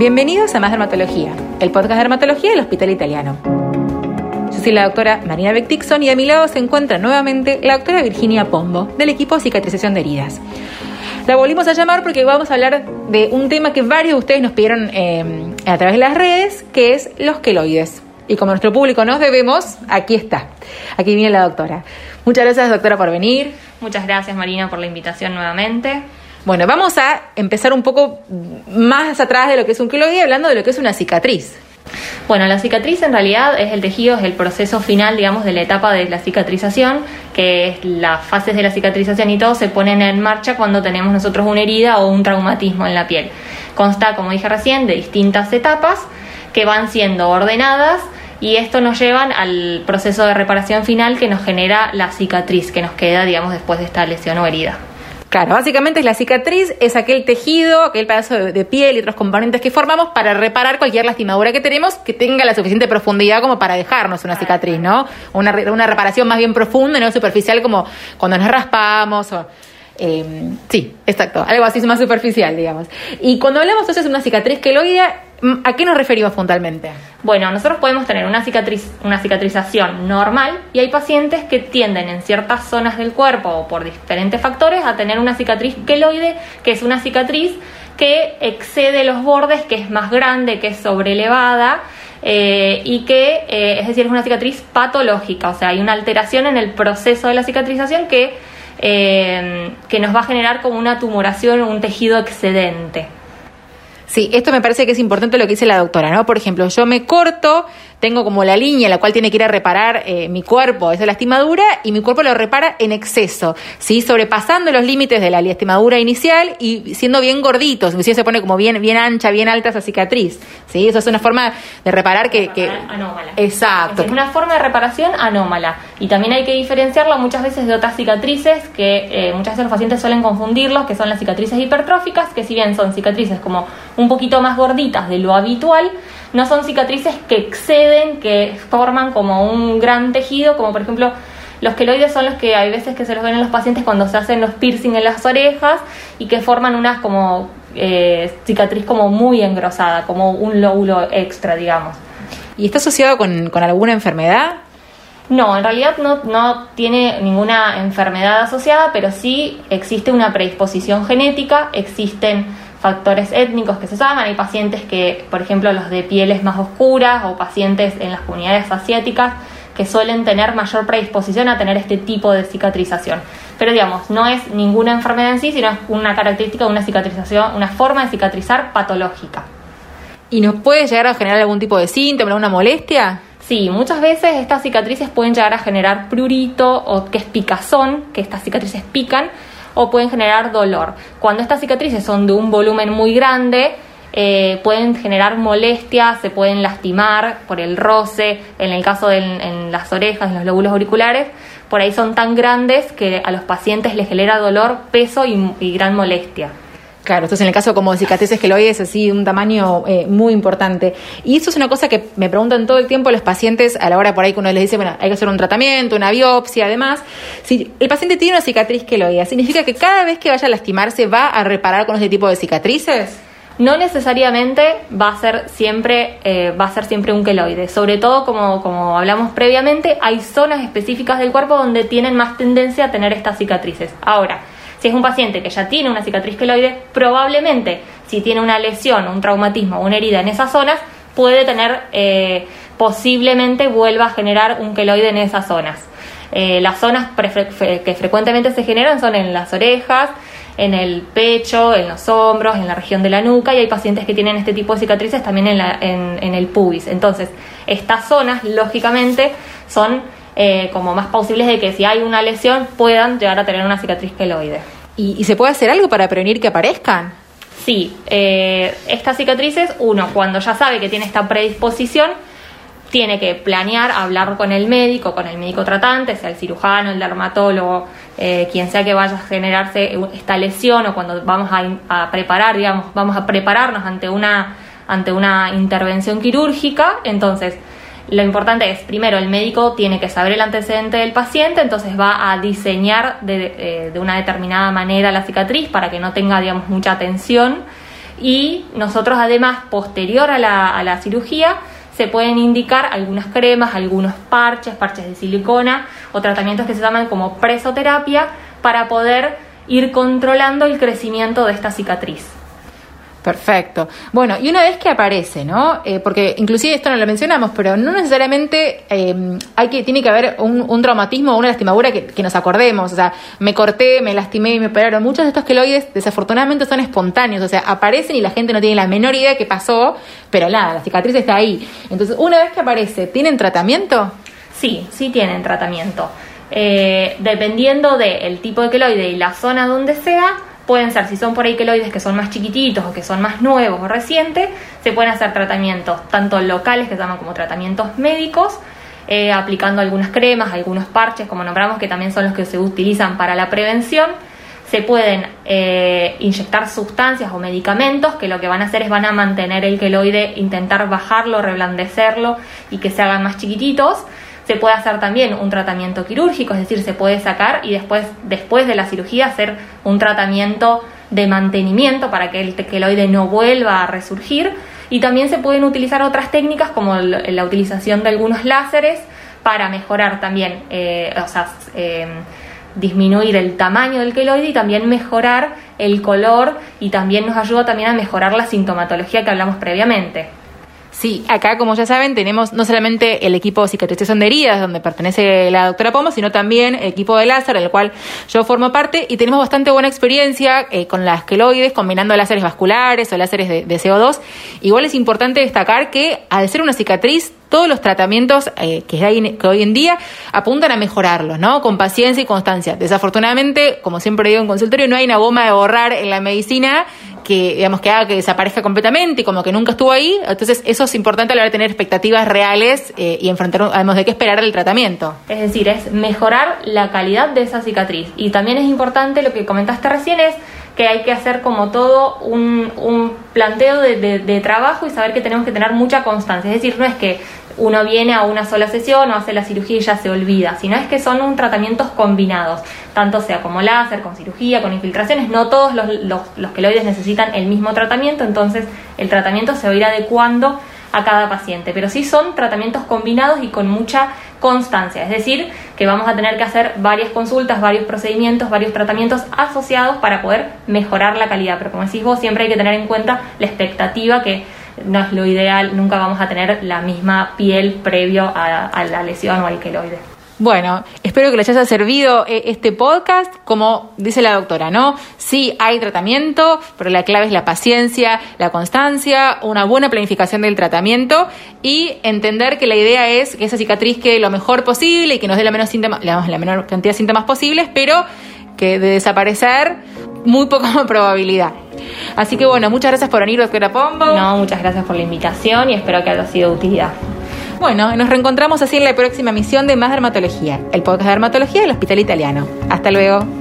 Bienvenidos a Más Dermatología, el podcast de dermatología del Hospital Italiano. Yo soy la doctora Marina Beck-Dixon y a mi lado se encuentra nuevamente la doctora Virginia Pombo, del equipo cicatrización de heridas. La volvimos a llamar porque vamos a hablar de un tema que varios de ustedes nos pidieron eh, a través de las redes, que es los queloides. Y como nuestro público nos debemos, aquí está. Aquí viene la doctora. Muchas gracias, doctora, por venir. Muchas gracias, Marina, por la invitación nuevamente. Bueno, vamos a empezar un poco más atrás de lo que es un queloide, hablando de lo que es una cicatriz. Bueno, la cicatriz en realidad es el tejido, es el proceso final, digamos, de la etapa de la cicatrización, que es las fases de la cicatrización y todo se ponen en marcha cuando tenemos nosotros una herida o un traumatismo en la piel. Consta, como dije recién, de distintas etapas que van siendo ordenadas y esto nos lleva al proceso de reparación final que nos genera la cicatriz que nos queda, digamos, después de esta lesión o herida. Claro, básicamente la cicatriz, es aquel tejido, aquel pedazo de, piel y otros componentes que formamos para reparar cualquier lastimadura que tenemos que tenga la suficiente profundidad como para dejarnos una cicatriz, ¿no? Una, una reparación más bien profunda, no superficial como cuando nos raspamos o... Eh, sí, exacto, algo así más superficial, digamos. Y cuando hablamos entonces de una cicatriz queloidea, ¿a qué nos referimos puntualmente? Bueno, nosotros podemos tener una cicatriz, una cicatrización normal y hay pacientes que tienden en ciertas zonas del cuerpo o por diferentes factores a tener una cicatriz queloide, que es una cicatriz que excede los bordes, que es más grande, que es sobrelevada. Eh, y que, eh, es decir, es una cicatriz patológica, o sea, hay una alteración en el proceso de la cicatrización que eh, que nos va a generar como una tumoración, un tejido excedente. Sí, esto me parece que es importante lo que dice la doctora, ¿no? Por ejemplo, yo me corto, tengo como la línea en la cual tiene que ir a reparar eh, mi cuerpo esa lastimadura y mi cuerpo lo repara en exceso, ¿sí? Sobrepasando los límites de la lastimadura inicial y siendo bien gorditos, inclusive se pone como bien, bien ancha, bien alta esa cicatriz, ¿sí? Eso es una forma de reparar que... que... Anómala. Exacto. Es una forma de reparación anómala y también hay que diferenciarla muchas veces de otras cicatrices que eh, muchas veces los pacientes suelen confundirlos, que son las cicatrices hipertróficas, que si bien son cicatrices como un poquito más gorditas de lo habitual, no son cicatrices que exceden, que forman como un gran tejido, como por ejemplo los queloides son los que hay veces que se los ven en los pacientes cuando se hacen los piercing en las orejas y que forman unas como eh, cicatriz como muy engrosada, como un lóbulo extra, digamos. ¿Y está asociado con, con alguna enfermedad? No, en realidad no, no, tiene ninguna enfermedad asociada, pero sí existe una predisposición genética, existen factores étnicos que se saben. Hay pacientes que, por ejemplo, los de pieles más oscuras o pacientes en las comunidades asiáticas que suelen tener mayor predisposición a tener este tipo de cicatrización. Pero digamos, no es ninguna enfermedad en sí, sino es una característica de una cicatrización, una forma de cicatrizar patológica. ¿Y nos puede llegar a generar algún tipo de síntoma, alguna molestia? Sí, muchas veces estas cicatrices pueden llegar a generar prurito o que es picazón, que estas cicatrices pican, o pueden generar dolor. Cuando estas cicatrices son de un volumen muy grande, eh, pueden generar molestias, se pueden lastimar por el roce, en el caso de en las orejas, en los lóbulos auriculares, por ahí son tan grandes que a los pacientes les genera dolor, peso y gran molestia. Claro, entonces en el caso como cicatrices queloides, así, un tamaño eh, muy importante. Y eso es una cosa que me preguntan todo el tiempo los pacientes a la hora por ahí que uno les dice, bueno, hay que hacer un tratamiento, una biopsia, además. Si el paciente tiene una cicatriz queloide, ¿significa que cada vez que vaya a lastimarse va a reparar con ese tipo de cicatrices? No necesariamente va a ser siempre, eh, va a ser siempre un queloide. Sobre todo, como, como hablamos previamente, hay zonas específicas del cuerpo donde tienen más tendencia a tener estas cicatrices. Ahora, si es un paciente que ya tiene una cicatriz queloide, probablemente si tiene una lesión, un traumatismo una herida en esas zonas, puede tener, eh, posiblemente vuelva a generar un queloide en esas zonas. Eh, las zonas que frecuentemente se generan son en las orejas, en el pecho, en los hombros, en la región de la nuca y hay pacientes que tienen este tipo de cicatrices también en, en el pubis. Entonces, estas zonas, lógicamente, son eh, como más posibles de que si hay una lesión puedan llegar a tener una cicatriz queloide. ¿Y, se puede hacer algo para prevenir que aparezcan? Sí, eh, estas cicatrices, uno, cuando ya sabe que tiene esta predisposición, tiene que planear, hablar con el médico, con el médico tratante, sea el cirujano, el dermatólogo, eh, quien sea que vaya a generarse esta lesión o cuando vamos a, a, preparar, digamos, vamos a prepararnos ante una, ante una intervención quirúrgica, entonces lo importante es, primero, el médico tiene que saber el antecedente del paciente, entonces va a diseñar de, eh, de una determinada manera la cicatriz para que no tenga, digamos, mucha tensión. Y nosotros además, posterior a la, a la cirugía, se pueden indicar algunas cremas, algunos parches, parches de silicona o tratamientos que se llaman como presoterapia para poder ir controlando el crecimiento de esta cicatriz. Perfecto. Bueno, y una vez que aparece, ¿no? Eh, porque inclusive esto no lo mencionamos, pero no necesariamente eh, hay que tiene que haber un, traumatismo o una lastimadura que, que, nos acordemos. O sea, me corté, me lastimé y me operaron. Muchos de estos queloides desafortunadamente son espontáneos, o sea, aparecen y la gente no tiene la menor idea de qué pasó, pero nada, la cicatriz está ahí. Entonces, una vez que aparece, ¿tienen tratamiento? Sí, sí tienen tratamiento. Eh, dependiendo del tipo de queloide y la zona donde sea, pueden ser, si son por ahí queloides que son más chiquititos o que son más nuevos o recientes, se pueden hacer tratamientos tanto locales, que se llaman como tratamientos médicos, eh, aplicando algunas cremas, algunos parches, como nombramos, que también son los que se utilizan para la prevención. Se pueden eh, inyectar sustancias o medicamentos que lo que van a hacer es van a mantener el queloide, intentar bajarlo, reblandecerlo y que se hagan más chiquititos. Se puede hacer también un tratamiento quirúrgico, es decir, se puede sacar y después, después de la cirugía hacer un tratamiento de mantenimiento para que el queloide no vuelva a resurgir. Y también se pueden utilizar otras técnicas como la utilización de algunos láseres para mejorar también, eh, o sea, eh, disminuir el tamaño del queloide y también mejorar el color y también nos ayuda también a mejorar la sintomatología que hablamos previamente. Sí, acá, como ya saben, tenemos no solamente el equipo de cicatrización de heridas, donde pertenece la doctora Pomo, sino también el equipo de láser, del cual yo formo parte, y tenemos bastante buena experiencia eh, con las queloides, combinando láseres vasculares o láseres de, de CO2. Igual es importante destacar que al ser una cicatriz todos los tratamientos eh, que, hay, que hoy en día apuntan a mejorarlos, ¿no? Con paciencia y constancia. Desafortunadamente, como siempre digo en consultorio, no hay una goma de borrar en la medicina que, digamos, que haga que desaparezca completamente y como que nunca estuvo ahí. Entonces, eso es importante a la hora de tener expectativas reales eh, y enfrentar, además de qué esperar el tratamiento. Es decir, es mejorar la calidad de esa cicatriz. Y también es importante lo que comentaste recién es que hay que hacer como todo un, un planteo de, de, trabajo y saber que tenemos que tener mucha constancia. Es decir, no es que uno viene a una sola sesión o hace la cirugía y ya se olvida, sino es que son un tratamientos combinados, tanto sea como láser, con cirugía, con infiltraciones, no todos los, los, los queloides necesitan el mismo tratamiento, entonces el tratamiento se va a ir adecuando a cada paciente, pero sí son tratamientos combinados y con mucha constancia, es decir, que vamos a tener que hacer varias consultas, varios procedimientos, varios tratamientos asociados para poder mejorar la calidad, pero como decís vos, siempre hay que tener en cuenta la expectativa que no es lo ideal, nunca vamos a tener la misma piel previo a, la lesión o al queloide. Bueno, espero que les haya servido eh, este podcast. Como dice la doctora, ¿no? Sí hay tratamiento, pero la clave es la paciencia, la constancia, una buena planificación del tratamiento y entender que la idea es que esa cicatriz quede lo mejor posible y que nos dé la, menos síntomas, la menor cantidad de síntomas posibles, pero que de desaparecer, muy poca probabilidad. Así que bueno, muchas gracias por venir, doctora Pombo. No, muchas gracias por la invitación y espero que haya sido de utilidad. Bueno, nos reencontramos así en la próxima misión de Más Dermatología, el podcast de dermatología del Hospital Italiano. Hasta luego.